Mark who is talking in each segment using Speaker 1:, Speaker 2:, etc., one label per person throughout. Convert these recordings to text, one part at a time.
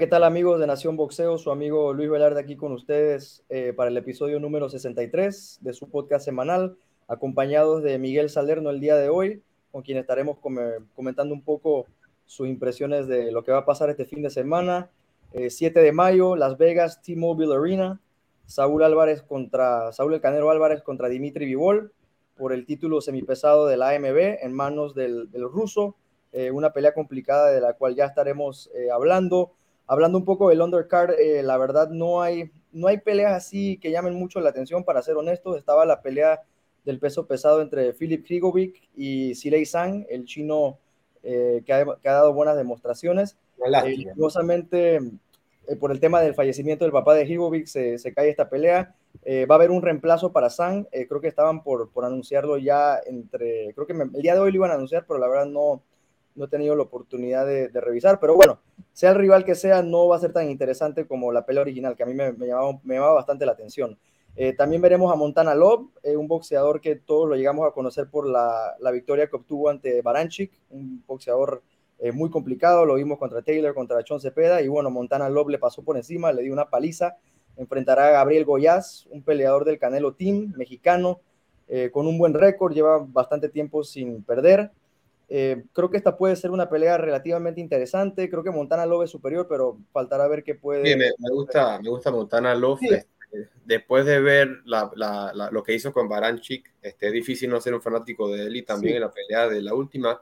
Speaker 1: ¿qué tal amigos de Nación Boxeo? Su amigo Luis Velarde aquí con ustedes eh, para el episodio número 63 de su podcast semanal, acompañados de Miguel Salerno el día de hoy, con quien estaremos comentando un poco sus impresiones de lo que va a pasar este fin de semana. 7 eh, de mayo, Las Vegas, T-Mobile Arena, Saúl Álvarez contra, Saúl El Canero Álvarez contra Dimitri Vivol por el título semipesado de la AMB en manos del, del ruso. Eh, una pelea complicada de la cual ya estaremos hablando. Hablando un poco del undercard, eh, la verdad no hay, no hay peleas así que llamen mucho la atención, para ser honesto. Estaba la pelea del peso pesado entre Philip Krigovic y Silei Sang, el chino eh, que, ha, dado buenas demostraciones. Eh, eh, por el tema del fallecimiento del papá de Krigovic se, se cae esta pelea. va a haber un reemplazo para Sang. creo que estaban por, por anunciarlo ya entre. Creo que el día de hoy lo iban a anunciar, pero la verdad no, no he tenido la oportunidad de, revisar, pero bueno, sea el rival que sea, no va a ser tan interesante como la pelea original, que a mí me, llamaba, me llamaba, bastante la atención. Eh, también veremos a Montana Love, eh, un boxeador que todos lo llegamos a conocer por la, victoria que obtuvo ante Baranchik, un boxeador eh, muy complicado, lo vimos contra Taylor, contra Chon Cepeda, y bueno, Montana Love le pasó por encima, le dio una paliza, enfrentará a Gabriel Goyaz, un peleador del Canelo Team, mexicano, con un buen récord, lleva bastante tiempo sin perder. Eh, creo que esta puede ser una pelea relativamente interesante. Creo que Montana Love es superior, pero faltará ver qué puede.
Speaker 2: me, gusta, me gusta Montana Love. Este, después de ver lo que hizo con Baranchik, este, es difícil no ser un fanático de él y también en la pelea de la última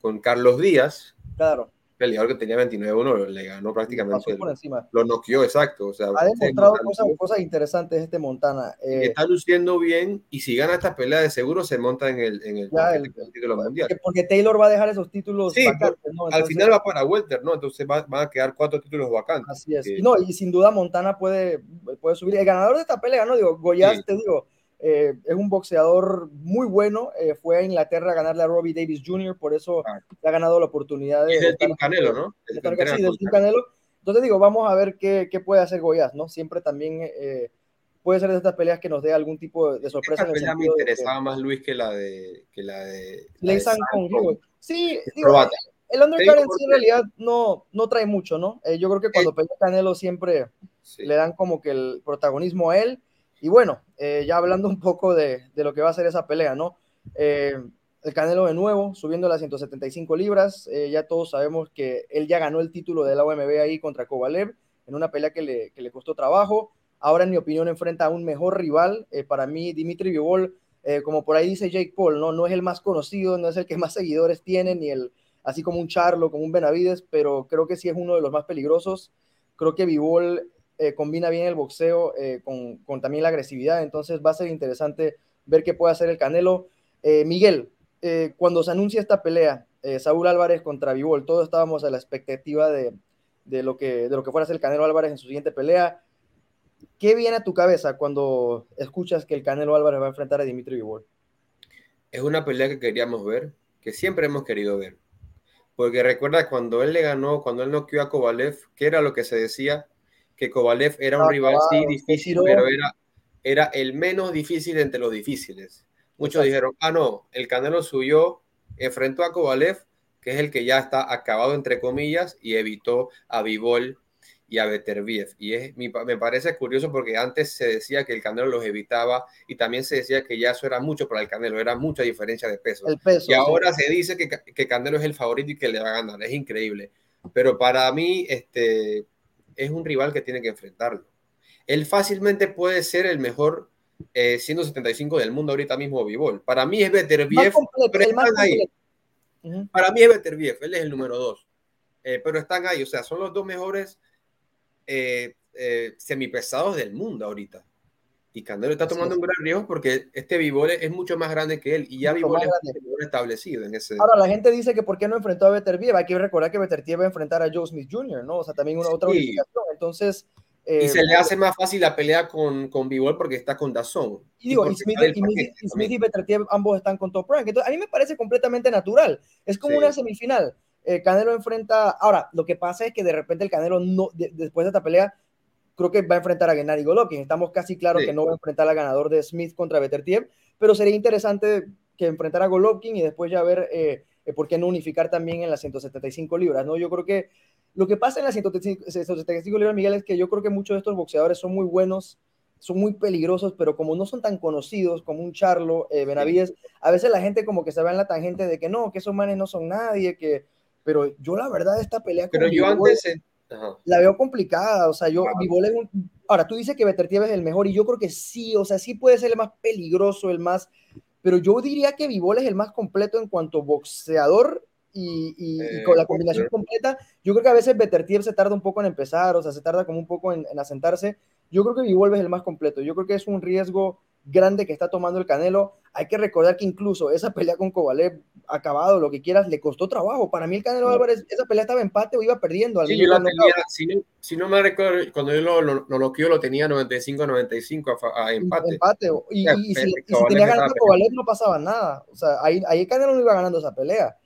Speaker 2: con Carlos Díaz.
Speaker 1: Claro
Speaker 2: peleador que tenía 29-1 le ganó prácticamente. por encima. Lo noqueó, exacto. O sea,
Speaker 1: ha demostrado cosas, interesantes este Montana.
Speaker 2: Eh, está luciendo bien y si gana esta pelea de seguro se monta en el, en el,
Speaker 1: título mundial. Porque Taylor va a dejar esos títulos
Speaker 2: sí, vacantes, al final va para Welter, ¿no? Entonces van a quedar cuatro títulos vacantes.
Speaker 1: Así es. No, y sin duda Montana puede, puede subir. El ganador de esta pelea, ¿no? Digo, Goyas, te digo, eh, es un boxeador muy bueno. Eh, fue a Inglaterra a ganarle a Robbie Davis Jr., por eso ha ganado la oportunidad de.
Speaker 2: Es del Team Canelo, ¿no?
Speaker 1: sí, del Team Canelo. Entonces digo, vamos a ver qué, qué puede hacer Goyas, ¿no? Siempre también eh, puede ser de estas peleas que nos dé algún tipo de sorpresa.
Speaker 2: Esta pelea me interesaba más Luis que la de. Que la de,
Speaker 1: Sí, digo, el undercard en sí en realidad no, no trae mucho, ¿no? yo creo que cuando pelea Canelo siempre le dan como que el protagonismo a él y bueno, eh, ya hablando un poco de, lo que va a ser esa pelea, ¿no? Eh, el Canelo de nuevo, subiendo las 175 libras. Eh, ya todos sabemos que él ya ganó el título de la OMB ahí contra Kovalev en una pelea que le, que le costó trabajo. Ahora, en mi opinión, enfrenta a un mejor rival. para mí, Dimitri Vivol, como por ahí dice Jake Paul, ¿no? no es el más conocido, no es el que más seguidores tiene, ni el, así como un Charlo, como un Benavides, pero creo que sí es uno de los más peligrosos. Creo que Vivol eh, combina bien el boxeo eh, con, también la agresividad, entonces va a ser interesante ver qué puede hacer el Canelo. Eh, Miguel, cuando se anuncia esta pelea, Saúl Álvarez contra Vivol, todos estábamos a la expectativa de, lo que, de lo que fuera a el Canelo Álvarez en su siguiente pelea. ¿Qué viene a tu cabeza cuando escuchas que el Canelo Álvarez va a enfrentar a Dimitri Vivol?
Speaker 2: Es una pelea que queríamos ver, que siempre hemos querido ver. Porque recuerda cuando él le ganó, cuando él noqueó a Kovalev, ¿qué era lo que se decía? Que Kovalev era un rival, sí, difícil, pero era, era el menos difícil entre los difíciles. Muchos dijeron, ah, no, el Canelo subió, enfrentó a Kovalev, que es el que ya está acabado, entre comillas, y evitó a Vivol y a Beterbiev. Y es, me parece curioso porque antes se decía que el Canelo los evitaba y también se decía que ya eso era mucho para el Canelo, era mucha diferencia de peso. y ahora se dice que, que Canelo es el favorito y que le va a ganar, es increíble. Pero para mí, este, es un rival que tiene que enfrentarlo. Él fácilmente puede ser el mejor 175 eh, del mundo ahorita mismo, Vivol. Para mí es Beterbiev, pero están ahí. Para mí es Beterbiev, él es el número dos. Eh, pero están ahí, o sea, son los dos mejores eh, semipesados del mundo ahorita. Y Canelo está tomando un gran riesgo porque este Vivol es mucho más grande que él y ya Vivol es establecido en ese.
Speaker 1: Ahora, la gente dice que por qué no enfrentó a Beterbiev. Hay que recordar que Beterbiev va a enfrentar a Joe Smith Jr., ¿no? O sea, también una otra unificación. Entonces.
Speaker 2: y eh, se le hace más fácil la pelea con, con Vivol porque está con Dazón.
Speaker 1: Y digo, y, Smith, y, Smith y Beterbiev ambos están con Top Rank. Entonces, a mí me parece completamente natural. Es como una semifinal. Eh, Canelo enfrenta. Ahora, lo que pasa es que de repente el Canelo, no, después de esta pelea, creo que va a enfrentar a Gennady Golovkin. Estamos casi claros que no va a enfrentar al ganador de Smith contra Beterbiev, pero sería interesante que enfrentara a Golovkin y después ya ver eh, eh, por qué no unificar también en las 175 libras, ¿no? Yo creo que Lo que pasa en la 175 libras, Miguel, es que yo creo que muchos de estos boxeadores son muy buenos, son muy peligrosos, pero como no son tan conocidos como un Charlo, eh, Benavides, a veces la gente como que se va en la tangente de que no, que esos manes no son nadie, que... Pero yo la verdad esta pelea...
Speaker 2: Pero yo antes...
Speaker 1: La veo complicada, o sea, yo... Ahora, tú dices que Betertiev es el mejor y yo creo que sí, o sea, sí puede ser el más peligroso, el más... Pero yo diría que Vivol es el más completo en cuanto boxeador y,
Speaker 2: Eh,
Speaker 1: con la combinación completa, yo creo que a veces Betertiev se tarda un poco en empezar, o sea, se tarda como un poco en, en asentarse. Yo creo que Vivol es el más completo. Yo creo que es un riesgo grande que está tomando el Canelo. Hay que recordar que incluso esa pelea con Kovalev, acabado, lo que quieras, le costó trabajo. Para mí el Canelo. Álvarez, esa pelea estaba empate o iba perdiendo. al
Speaker 2: Sí, yo la tenía, si no, si no me recuerdo, cuando yo lo, lo, lo lo tenía 95-95 a, empate.
Speaker 1: Empate. Y, y- y si, y tenía ganando Kovalev no pasaba nada. O sea, ahí, ahí el Canelo no iba ganando esa pelea.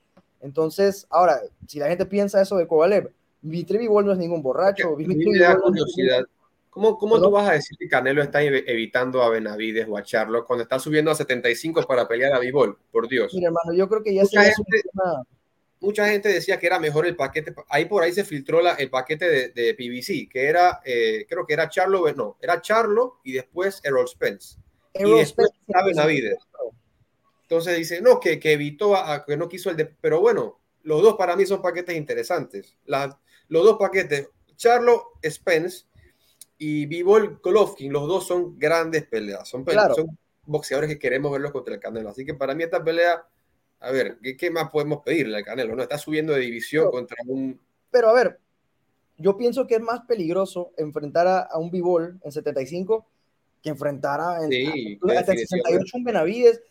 Speaker 1: Entonces, ahora, si la gente piensa eso de Kovalev, Dimitri Bivol no es ningún borracho.
Speaker 2: A mí me da
Speaker 1: no
Speaker 2: ¿Cómo, cómo tú vas a decir que Canelo está ev- evitando a Benavides o a Charlo cuando está subiendo a 75 para pelear a Bivol? Por Dios.
Speaker 1: Mira, hermano, yo creo que ya
Speaker 2: Mucha
Speaker 1: se
Speaker 2: gente- Mucha gente decía que era mejor el paquete. Ahí por ahí se filtró la- el paquete de, de PBC, que era, eh, creo que era Charlo, no, era Charlo y después Errol Spence.
Speaker 1: Errol
Speaker 2: después
Speaker 1: Spence,
Speaker 2: está Benavides. Entonces dice, no, que, que evitó, a, a- que no quiso el de... Pero bueno, los dos para mí son paquetes interesantes. La- los dos paquetes, Charlo Spence y Bivol Golovkin, los dos son grandes peleas. Son, pele-
Speaker 1: Claro.
Speaker 2: son boxeadores que queremos verlos contra el Canelo. Así que para mí esta pelea, a ver, ¿qué, qué más podemos pedirle al Canelo? No está subiendo de división contra un...
Speaker 1: Pero a ver, yo pienso que es más peligroso enfrentar a, a un Bivol en 75 que enfrentar a, en,
Speaker 2: Sí,
Speaker 1: a- hasta en
Speaker 2: definición,
Speaker 1: 68 un Benavides.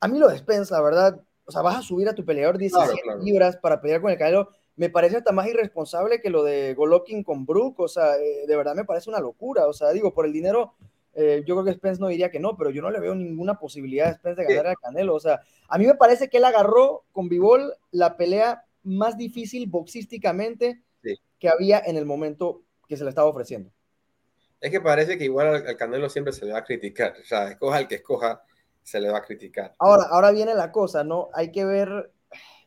Speaker 1: A mí lo de Spence, la verdad, o sea, vas a subir a tu peleador 17
Speaker 2: Claro, claro.
Speaker 1: libras para pelear con el Canelo. Me parece hasta más irresponsable que lo de Golovkin con Brook. O sea, eh, de verdad me parece una locura. O sea, digo, por el dinero, eh, yo creo que Spence no diría que no, pero yo no le veo ninguna posibilidad a Spence de ganar al Canelo. O sea, a mí me parece que él agarró con Bivol la pelea más difícil boxísticamente
Speaker 2: Sí.
Speaker 1: que había en el momento que se le estaba ofreciendo.
Speaker 2: Es que parece que igual al, al Canelo siempre se le va a criticar. O sea, escoja el que escoja, se le va a criticar.
Speaker 1: Ahora, ahora viene la cosa, ¿no? Hay que ver,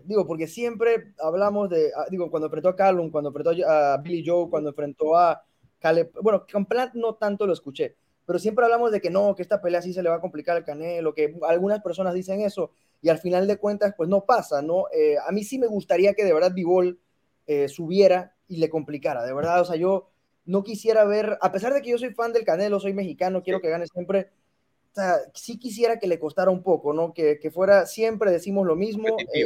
Speaker 1: digo, porque siempre hablamos de, ah, digo, cuando enfrentó a Callum, cuando enfrentó a Billy Joe, cuando enfrentó a Caleb, bueno, con Plant no tanto lo escuché, pero siempre hablamos de que no, que esta pelea sí se le va a complicar al Canelo, que algunas personas dicen eso, y al final de cuentas, pues no pasa, ¿no? Eh, a mí sí me gustaría que de verdad Bivol eh, subiera y le complicara, de verdad, o sea, yo no quisiera ver, a pesar de que yo soy fan del Canelo, soy mexicano, quiero que gane siempre, o sea, sí quisiera que le costara un poco, ¿no? Que, que fuera, siempre decimos lo mismo. Eh,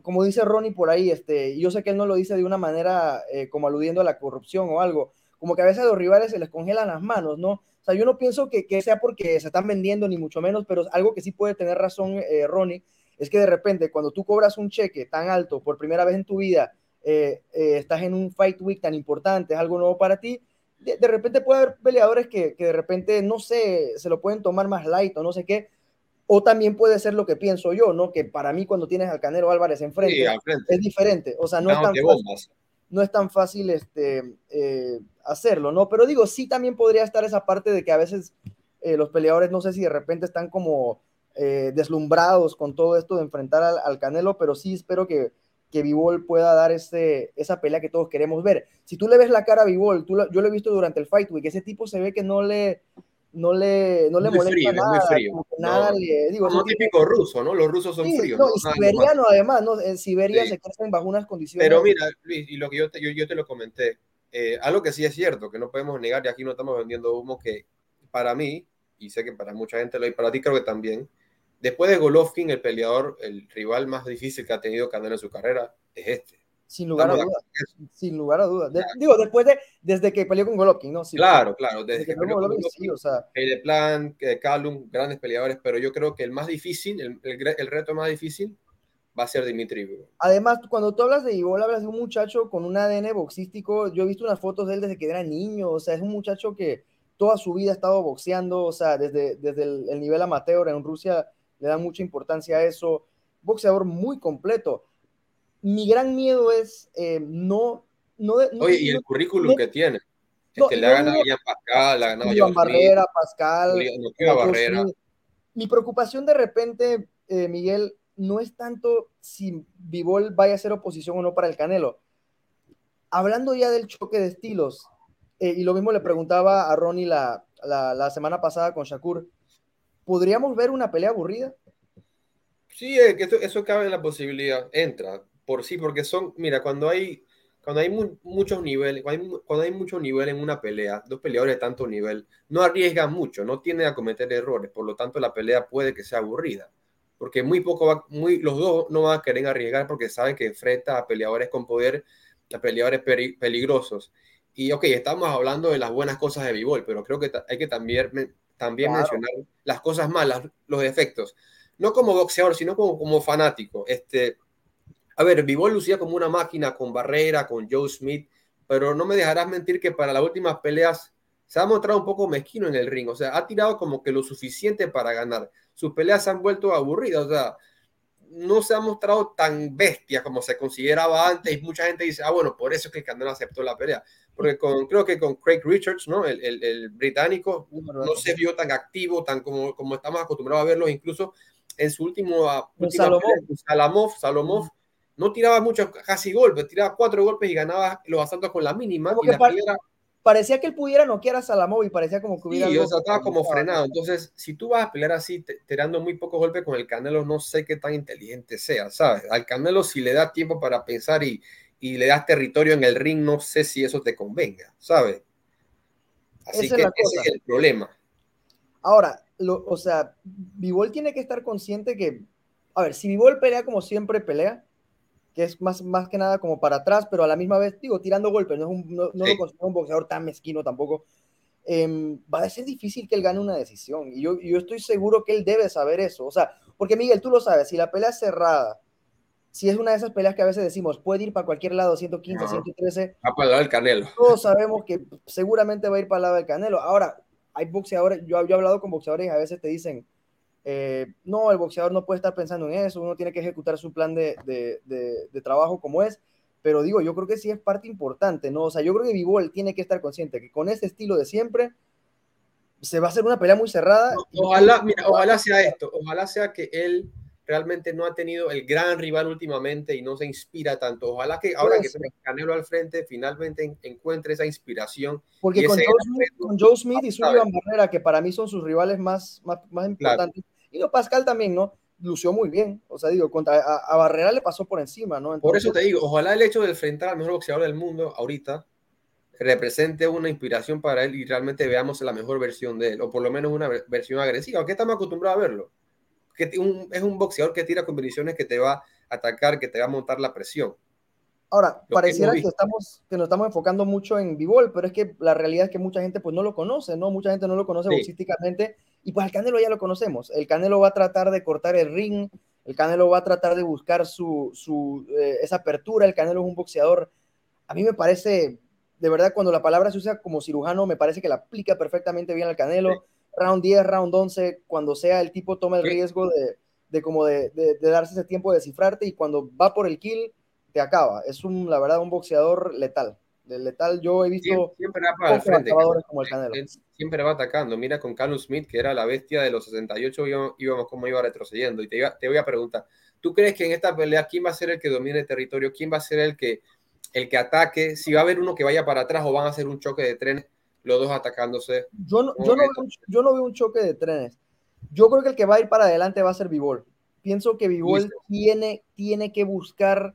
Speaker 1: como dice Ronnie por ahí, este, yo sé que él no lo dice de una manera eh, como aludiendo a la corrupción o algo, como que a veces a los rivales se les congelan las manos, ¿no? O sea, yo no pienso que, que sea porque se están vendiendo, ni mucho menos, pero algo que sí puede tener razón eh, Ronnie, es que de repente cuando tú cobras un cheque tan alto por primera vez en tu vida, eh, estás en un fight week tan importante, es algo nuevo para ti, de, de repente puede haber peleadores que, que, de repente, no sé, se lo pueden tomar más light o no sé qué. O también puede ser lo que pienso yo, ¿no? Que para mí cuando tienes al Canelo Álvarez enfrente,
Speaker 2: Sí, al frente.
Speaker 1: es diferente. O sea, no es, tan fácil, no es tan fácil este, eh, hacerlo, ¿no? Pero digo, sí también podría estar esa parte de que a veces eh, los peleadores, no sé si de repente están como eh, deslumbrados con todo esto de enfrentar al, al Canelo, pero sí espero que, que Bivol pueda dar ese, esa pelea que todos queremos ver. Si tú le ves la cara a Bivol, tú lo, yo lo he visto durante el Fight Week, ese tipo se ve que no le, no le, no le
Speaker 2: Muy
Speaker 1: molesta
Speaker 2: frío, es muy
Speaker 1: nada,
Speaker 2: frío.
Speaker 1: que
Speaker 2: No.
Speaker 1: nada le digo,
Speaker 2: Como
Speaker 1: tipo-
Speaker 2: típico ruso, ¿no? Los rusos son
Speaker 1: sí,
Speaker 2: fríos.
Speaker 1: no,
Speaker 2: Nada
Speaker 1: siberiano además, ¿no? En Siberia
Speaker 2: Sí.
Speaker 1: se crecen bajo unas condiciones.
Speaker 2: Pero mira, Luis, y lo que yo te, yo, yo te lo comenté, eh, algo que sí es cierto, que no podemos negar, y aquí no estamos vendiendo humo, que para mí, y sé que para mucha gente lo hay, para ti creo que también, después de Golovkin, el peleador, el rival más difícil que ha tenido Canelo en su carrera es este.
Speaker 1: Sin lugar a
Speaker 2: Estamos de
Speaker 1: dudas. Sin lugar a dudas. De- digo, después de, desde que peleó con Golovkin, ¿no? Sí,
Speaker 2: Claro, claro,
Speaker 1: Desde
Speaker 2: desde
Speaker 1: que
Speaker 2: que
Speaker 1: peleó con
Speaker 2: con
Speaker 1: Golovkin, sí,
Speaker 2: Golovkin,
Speaker 1: o sea,
Speaker 2: Caleb Plant, eh, Callum, grandes peleadores, pero yo creo que el más difícil, el, el, el reto más difícil va a ser Dimitri Bivol.
Speaker 1: además, cuando tú hablas de Ivol, hablas de un muchacho con un ADN boxístico. Yo he visto unas fotos de él desde que era niño, o sea, es un muchacho que toda su vida ha estado boxeando, o sea, desde, desde el, el nivel amateur en Rusia le dan mucha importancia a eso. Boxeador muy completo. Mi gran miedo es eh, no, no,
Speaker 2: Oye, y el
Speaker 1: no-
Speaker 2: currículum que tiene. Este, le ha ganado ya Pascal, le ha ganado
Speaker 1: Iván Barrera, Pascal, Joe
Speaker 2: Barrera.
Speaker 1: Smith. Mi preocupación de repente, eh, Miguel, no es tanto si Vivol vaya a ser oposición o no para el Canelo. hablando ya del choque de estilos, eh, y lo mismo le preguntaba a Ronnie la, la, semana pasada con Shakur, ¿podríamos ver una pelea aburrida?
Speaker 2: Sí, eso, cabe en la posibilidad, entra por sí, porque son, mira, cuando hay cuando hay muchos niveles, cuando hay, mucho nivel en una pelea, dos peleadores de tanto nivel, no arriesgan mucho, no tienden a cometer errores, por lo tanto la pelea puede que sea aburrida, porque muy poco muy, los dos no van a querer arriesgar porque saben que enfrenta a peleadores con poder, a peleadores peligrosos. Y ok, estamos hablando de las buenas cosas de b pero creo que hay que también, también mencionar las cosas malas, los defectos. No como boxeador, sino como, como fanático. Este, a ver, Vivol lucía como una máquina con Barrera, con Joe Smith, pero no me dejarás mentir que para las últimas peleas se ha mostrado un poco mezquino en el ring. O sea, ha tirado como que lo suficiente para ganar. Sus peleas se han vuelto aburridas. O sea, no se ha mostrado tan bestia como se consideraba antes. Y mucha gente dice, ah, bueno, por eso es que el Canelo aceptó la pelea. Porque con, creo que con Craig Richards, ¿no? El, el, británico, no se vio tan activo, tan como, como estamos acostumbrados a verlo, incluso en su último, Salomov, Salomov no tiraba muchos casi golpes, tiraba cuatro golpes y ganaba los asaltos con la mínima.
Speaker 1: Parecía que él pudiera noquear a Salamov y parecía como que hubiera.
Speaker 2: Sí, o sea, estaba como frenado. Entonces, si tú vas a pelear así, tirando muy pocos golpes con el Canelo, no sé qué tan inteligente sea, ¿sabes? Al Canelo, si le das tiempo para pensar y, y le das territorio en el ring, no sé si eso te convenga, ¿sabes? Así que ese es el problema.
Speaker 1: Ahora, o sea, Vivol tiene que estar consciente que, a ver, si Vivol pelea como siempre pelea, que es más, más que nada como para atrás, pero a la misma vez, digo, tirando golpes, no, es un, no, lo considero un boxeador tan mezquino tampoco. Em, va a ser difícil que él gane una decisión. Y yo, yo estoy seguro que él debe saber eso. O sea, porque Miguel, tú lo sabes, si la pelea es cerrada, si es una de esas peleas que a veces decimos, puede ir para cualquier lado, 115, 113.
Speaker 2: Va para el lado del Canelo.
Speaker 1: Todos sabemos que seguramente va a ir para el lado del Canelo. Ahora, hay boxeadores, yo, yo he hablado con boxeadores y a veces te dicen, eh, no, el boxeador no puede estar pensando en eso, uno tiene que ejecutar su plan de, de, trabajo como es, pero digo, yo creo que sí es parte importante, ¿no? O sea, yo creo que Vivol tiene que estar consciente que con este estilo de siempre se va a hacer una pelea muy cerrada.
Speaker 2: ojalá, mira, ojalá sea esto, ojalá sea que él realmente no ha tenido el gran rival últimamente y no se inspira tanto. Ojalá que ahora que se me Canelo al frente finalmente encuentre esa inspiración.
Speaker 1: Porque con Joe, Smith, y Sullivan Barrera, que para mí son sus rivales más, más, importantes, y lo Pascal también, ¿no? Lució muy bien. O sea, digo, contra, a, Barrera le pasó por encima, ¿no?
Speaker 2: por eso te digo, ojalá el hecho de enfrentar al mejor boxeador del mundo ahorita represente una inspiración para él y realmente veamos la mejor versión de él, o por lo menos una versión agresiva, que estamos acostumbrados a verlo. Que es un boxeador que tira combinaciones que te va a atacar, que te va a montar la presión.
Speaker 1: Ahora, pareciera que, estamos, que nos estamos enfocando mucho en Bivol, pero es que la realidad es que mucha gente pues no lo conoce, ¿no? Mucha gente no lo conoce boxísticamente y pues el Canelo ya lo conocemos. El Canelo va a tratar de cortar el ring, el Canelo va a tratar de buscar su, su eh, esa apertura, el Canelo es un boxeador. A mí me parece, de verdad, cuando la palabra se usa como cirujano, me parece que la aplica perfectamente bien al Canelo. Round 10, round 11, cuando sea el tipo toma el riesgo de, de como de, de, de darse ese tiempo de descifrarte y cuando va por el kill te acaba. Es un, la verdad, un boxeador letal. De letal yo he visto
Speaker 2: siempre, va para el frente, como el Canelo. Siempre va atacando. Mira con Carlos Smith, que era la bestia de los 68, íbamos, como iba retrocediendo. Y te, te voy a preguntar, ¿tú crees que en esta pelea quién va a ser el que domine el territorio? ¿Quién va a ser el que, el que ataque? Si va a haber uno que vaya para atrás o van a hacer un choque de trenes, los dos atacándose.
Speaker 1: Yo no, yo no, veo, yo no veo un choque de trenes. Yo creo que el que va a ir para adelante va a ser Vivol. Pienso que Vivol tiene, tiene que buscar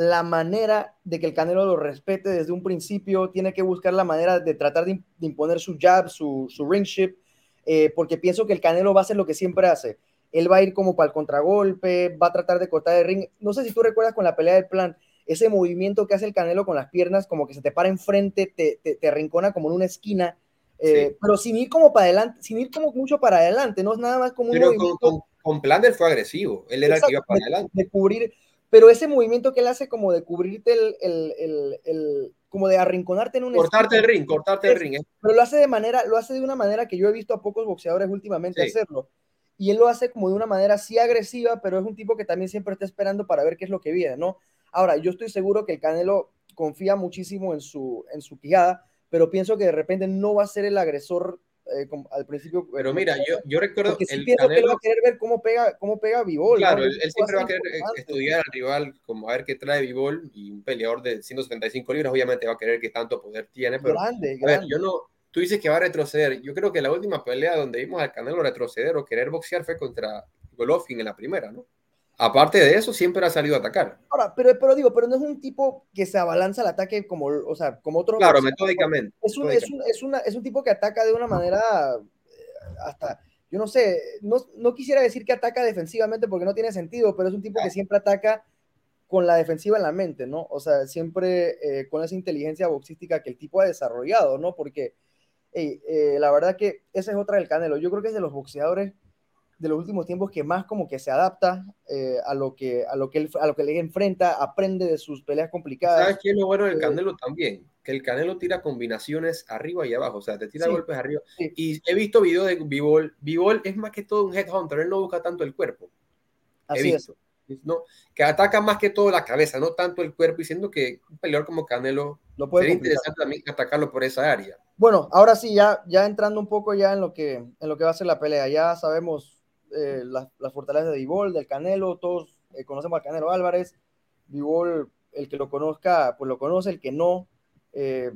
Speaker 1: la manera de que el Canelo lo respete desde un principio, tiene que buscar la manera de tratar de, imponer su jab, su, su ringship, eh, porque pienso que el Canelo va a hacer lo que siempre hace. Él va a ir como para el contragolpe, va a tratar de cortar el ring. No sé si tú recuerdas con la pelea del plan, ese movimiento que hace el Canelo con las piernas, como que se te para enfrente, te, te, arrincona como en una esquina, eh, pero sin ir como para adelante, sin ir como mucho para adelante, no es nada más como un
Speaker 2: movimiento. Con, con, plan fue agresivo, él era el que iba para adelante.
Speaker 1: De cubrir, pero ese movimiento que él hace como de cubrirte el, el, el, el como de arrinconarte en un
Speaker 2: cortarte el ring, cortarte el ring. ¿eh?
Speaker 1: Pero lo hace de manera, lo hace de una manera que yo he visto a pocos boxeadores últimamente hacerlo. Y él lo hace como de una manera sí agresiva, pero es un tipo que también siempre está esperando para ver qué es lo que viene, ¿no? Ahora, yo estoy seguro que el Canelo confía muchísimo en su, en su quijada, pero pienso que de repente no va a ser el agresor eh, al principio.
Speaker 2: Pero mira, yo, yo recuerdo.
Speaker 1: Porque sí pienso que él va a querer ver cómo pega, cómo pega Bivol.
Speaker 2: Claro, él, siempre va a querer estudiar al rival, como a ver qué trae Bivol, y un peleador de 175 libras, obviamente va a querer qué tanto poder tiene. Pero,
Speaker 1: grande,
Speaker 2: a ver, yo no. Tú dices que va a retroceder. Yo creo que la última pelea donde vimos al Canelo retroceder o querer boxear fue contra Golovkin en la primera, ¿no? Aparte de eso, siempre ha salido a atacar.
Speaker 1: Ahora, pero, pero digo, pero no es un tipo que se abalanza al ataque como, o sea, como otro.
Speaker 2: Claro, metódicamente.
Speaker 1: Es un, Es, un, es, una, es un tipo que ataca de una manera eh, hasta, yo no sé, no, no, quisiera decir que ataca defensivamente porque no tiene sentido, pero es un tipo que siempre ataca con la defensiva en la mente, ¿no? O sea, siempre eh, con esa inteligencia boxística que el tipo ha desarrollado, ¿no? Porque eh, la verdad que esa es otra del Canelo. Yo creo que es de los boxeadores de los últimos tiempos que más como que se adapta eh, a, lo que, a, lo que él, a lo que le enfrenta, aprende de sus peleas complicadas.
Speaker 2: ¿Sabes qué es lo bueno del eh, Canelo también? Que el Canelo tira combinaciones arriba y abajo, o sea, te tira golpes arriba. Y he visto videos de Bivol. Bivol es más que todo un headhunter, él no busca tanto el cuerpo.
Speaker 1: Así he visto.
Speaker 2: ¿no? Que ataca más que todo la cabeza, no tanto el cuerpo, diciendo que un peleador como Canelo
Speaker 1: lo puede
Speaker 2: sería interesante también atacarlo por esa área.
Speaker 1: Bueno, ahora sí, ya, ya entrando un poco ya en lo, que, en lo que va a ser la pelea, ya sabemos eh, las, fortalezas de Vivol, del Canelo, todos eh, conocemos al Canelo Álvarez, Vivol, el que lo conozca, pues lo conoce, el que no, eh,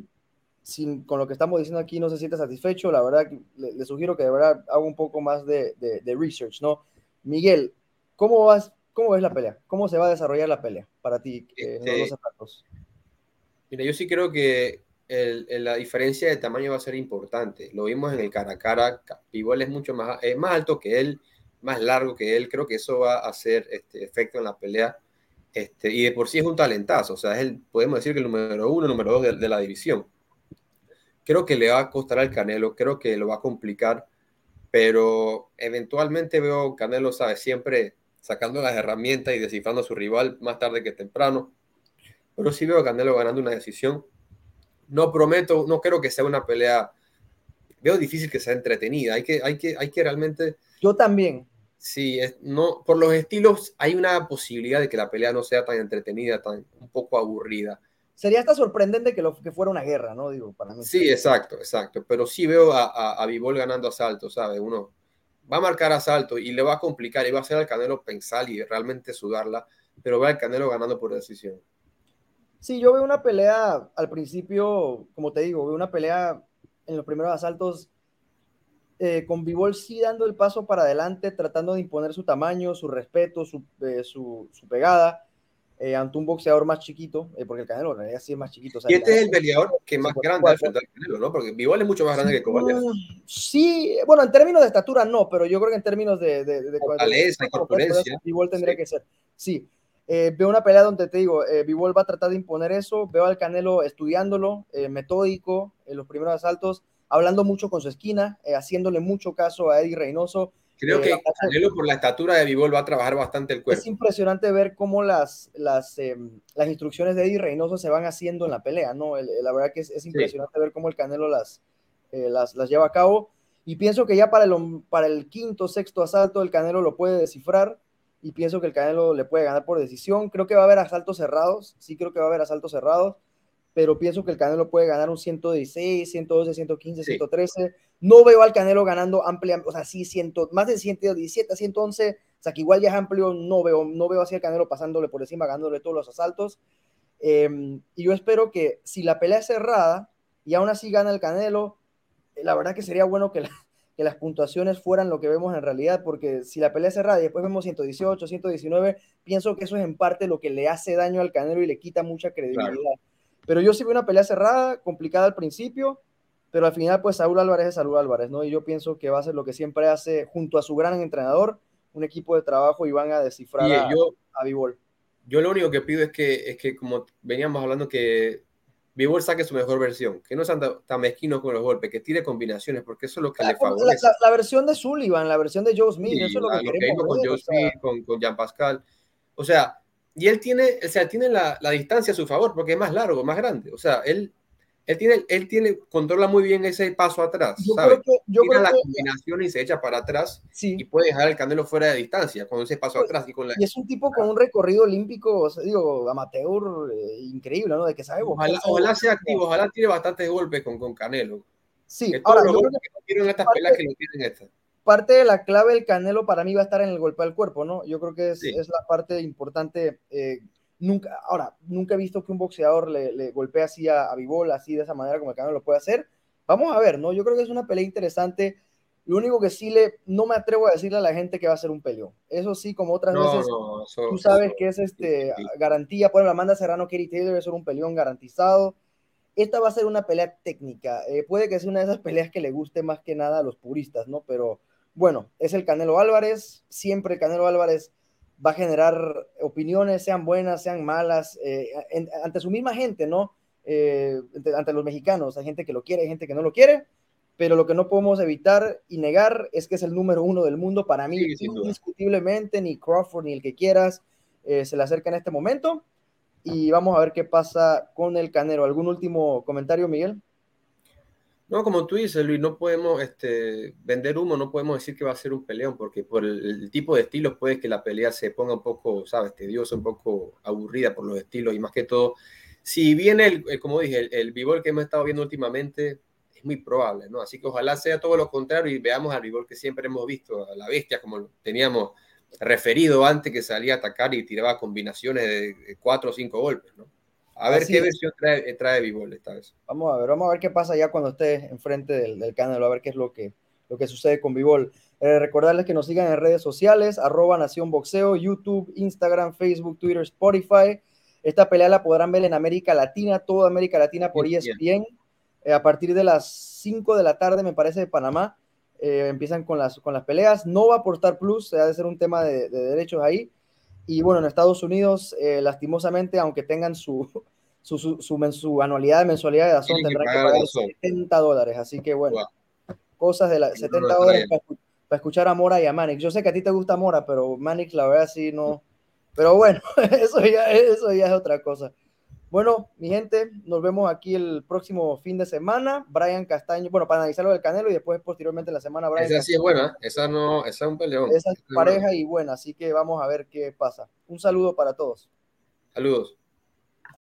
Speaker 1: sin, con lo que estamos diciendo aquí no se siente satisfecho, la verdad le, sugiero que de verdad haga un poco más de, de, research, ¿no? Miguel, ¿cómo vas, cómo ves la pelea? ¿Cómo se va a desarrollar la pelea para ti
Speaker 2: este, Mira, yo sí creo que la diferencia de tamaño va a ser importante. Lo vimos en el cara a cara. Vivol es mucho más, es más alto que él, más largo que él, creo que eso va a hacer este efecto en la pelea. Este, y de por sí es un talentazo, o sea, es el, podemos decir que el número uno, número dos de, la división. Creo que le va a costar al Canelo, creo que lo va a complicar, pero eventualmente veo Canelo, sabe, siempre sacando las herramientas y descifrando a su rival más tarde que temprano. Pero sí veo a Canelo ganando una decisión. No prometo, no creo que sea una pelea. Veo difícil que sea entretenida. Hay que, hay que, hay que realmente.
Speaker 1: Yo también.
Speaker 2: Sí, no, por los estilos hay una posibilidad de que la pelea no sea tan entretenida, tan un poco aburrida.
Speaker 1: Sería hasta sorprendente que, lo, que fuera una guerra, ¿no? Digo, para mí.
Speaker 2: Sí, exacto, exacto. Pero sí veo a, a, a Bivol ganando asalto, ¿sabes? Uno va a marcar asalto y le va a complicar y va a hacer al Canelo pensar y realmente sudarla, pero ve al Canelo ganando por decisión.
Speaker 1: Sí, yo veo una pelea al principio, como te digo, veo una pelea en los primeros asaltos eh, con Bivol sí dando el paso para adelante, tratando de imponer su tamaño, su respeto, su, eh, su, su pegada eh, ante un boxeador más chiquito, porque el Canelo en realidad sí es más chiquito.
Speaker 2: y este es el peleador que más grande al Canelo, ¿no? Porque Bivol es mucho más grande que Kovalev.
Speaker 1: Sí, bueno, en términos de estatura no, pero yo creo que en términos de... de, de
Speaker 2: Fortaleza corpulencia.
Speaker 1: Bivol tendría que ser, sí. veo una pelea donde te digo, eh, Bivol va a tratar de imponer eso, veo al Canelo estudiándolo, metódico, en los primeros asaltos, hablando mucho con su esquina, eh, haciéndole mucho caso a Eddie Reynoso.
Speaker 2: Creo que Canelo por la estatura de Vivol va a trabajar bastante el cuerpo.
Speaker 1: Es impresionante ver cómo las, las, em, las instrucciones de Eddie Reynoso se van haciendo en la pelea, ¿no? la verdad que es, impresionante ver cómo el Canelo las, eh, las, las, lleva a cabo. Y pienso que ya para el, para el quinto, sexto asalto el Canelo lo puede descifrar y pienso que el Canelo le puede ganar por decisión. Creo que va a haber asaltos cerrados, sí creo que va a haber asaltos cerrados pero pienso que el Canelo puede ganar un 116, 112, 115, 113. No veo al Canelo ganando ampliamente, o sea, sí, más de 117, 111, o sea, que igual ya es amplio, no veo, no veo así al Canelo pasándole por encima, ganándole todos los asaltos. Em, y yo espero que si la pelea es cerrada y aún así gana el Canelo, la verdad que sería bueno que, que las puntuaciones fueran lo que vemos en realidad, porque si la pelea es cerrada y después vemos 118, 119, pienso que eso es en parte lo que le hace daño al Canelo y le quita mucha credibilidad. Pero yo sí veo una pelea cerrada, complicada al principio, pero al final, pues Saúl Álvarez es Saúl Álvarez, ¿no? Y yo pienso que va a ser lo que siempre hace junto a su gran entrenador, un equipo de trabajo y van a descifrar a, yo, a
Speaker 2: Yo lo único que pido es que, es que como veníamos hablando, que Vivol saque su mejor versión, que no sea tan, mezquino con los golpes, que tire combinaciones, porque eso es lo que le favorece.
Speaker 1: La, versión de Sullivan, la versión de Joe Smith, eso es lo que, queremos
Speaker 2: con Joe Smith, con, con Jean Pascal. O sea, y él tiene, o sea, tiene la, la, distancia a su favor porque es más largo, más grande. O sea, él, él tiene, él tiene, controla muy bien ese paso atrás. Yo ¿sabes? Creo que, yo Tira la combinación y se echa para atrás
Speaker 1: sí.
Speaker 2: y puede dejar el Canelo fuera de distancia con ese paso atrás. Y, con la...
Speaker 1: y es un tipo con un recorrido olímpico, o sea, digo, amateur, eh, increíble, ¿no? De que sabe
Speaker 2: Ojalá, ojalá sea activo, ojalá tire bastantes golpes con, con Canelo.
Speaker 1: Sí, ahora, yo creo
Speaker 2: que, no estas peleas que lo tienen estas
Speaker 1: parte de la clave del Canelo para mí va a estar en el golpe al cuerpo, ¿no? Yo creo que es, la parte importante. Eh, nunca, ahora, nunca he visto que un boxeador le, le golpee así a, a así de esa manera como el Canelo lo puede hacer. Vamos a ver, ¿no? Yo creo que es una pelea interesante. Lo único que sí le, no me atrevo a decirle a la gente que va a ser un peleón. Eso sí, como otras veces, tú sabes que es este, garantía. Por ejemplo, Amanda Serrano, Kerry Taylor, es un peleón garantizado. Esta va a ser una pelea técnica. Eh, puede que sea una de esas peleas que le guste más que nada a los puristas, ¿no? Pero bueno, es el Canelo Álvarez, siempre Canelo Álvarez va a generar opiniones, sean buenas, sean malas, eh, ante su misma gente, ¿no? Eh, ante, los mexicanos, hay gente que lo quiere, hay gente que no lo quiere, pero lo que no podemos evitar y negar es que es el número uno del mundo para mí, indiscutiblemente, ni Crawford ni el que quieras eh, se le acerca en este momento. Y vamos a ver qué pasa con el Canelo. ¿Algún último comentario, Miguel?
Speaker 2: No, como tú dices, Luis, no podemos este, vender humo, no podemos decir que va a ser un peleón, porque por el, tipo de estilos puede que la pelea se ponga un poco, sabes, tediosa, un poco aburrida por los estilos y más que todo, si viene, el, como dije, el, el que hemos estado viendo últimamente, es muy probable, ¿no? Así que ojalá sea todo lo contrario y veamos al b que siempre hemos visto, a la bestia, como teníamos referido antes, que salía a atacar y tiraba combinaciones de cuatro o cinco golpes, ¿no? A ver qué versión trae, trae esta vez.
Speaker 1: Vamos a ver, vamos a ver qué pasa ya cuando esté enfrente del, del canal, a ver qué es lo que, lo que sucede con Vivol. Eh, recordarles que nos sigan en redes sociales, arroba Nación Boxeo, YouTube, Instagram, Facebook, Twitter, Spotify. Esta pelea la podrán ver en América Latina, toda América Latina por ESPN. Eh, a partir de las 5 de la tarde, me parece, de Panamá, eh, empiezan con las, con las peleas. No va por Star Plus, se ha de ser un tema de, de derechos ahí. Y bueno, en Estados Unidos, eh, lastimosamente, aunque tengan su, su, su, su, anualidad de mensualidad de Dazón, tendrán que pagar, 70 dólares. Así que bueno, cosas de la 70 dólares para, escuchar a Mora y a Manix. Yo sé que a ti te gusta Mora, pero Manix la verdad sí no. Pero bueno, eso ya, eso ya es otra cosa. Bueno, mi gente, nos vemos aquí el próximo fin de semana. Brian Castaño, bueno, para analizarlo del Canelo y después posteriormente la semana
Speaker 2: Brian. Esa sí es buena, esa no, esa es un peleón.
Speaker 1: Esa es pareja y buena, así que vamos a ver qué pasa. Un saludo para todos.
Speaker 2: Saludos.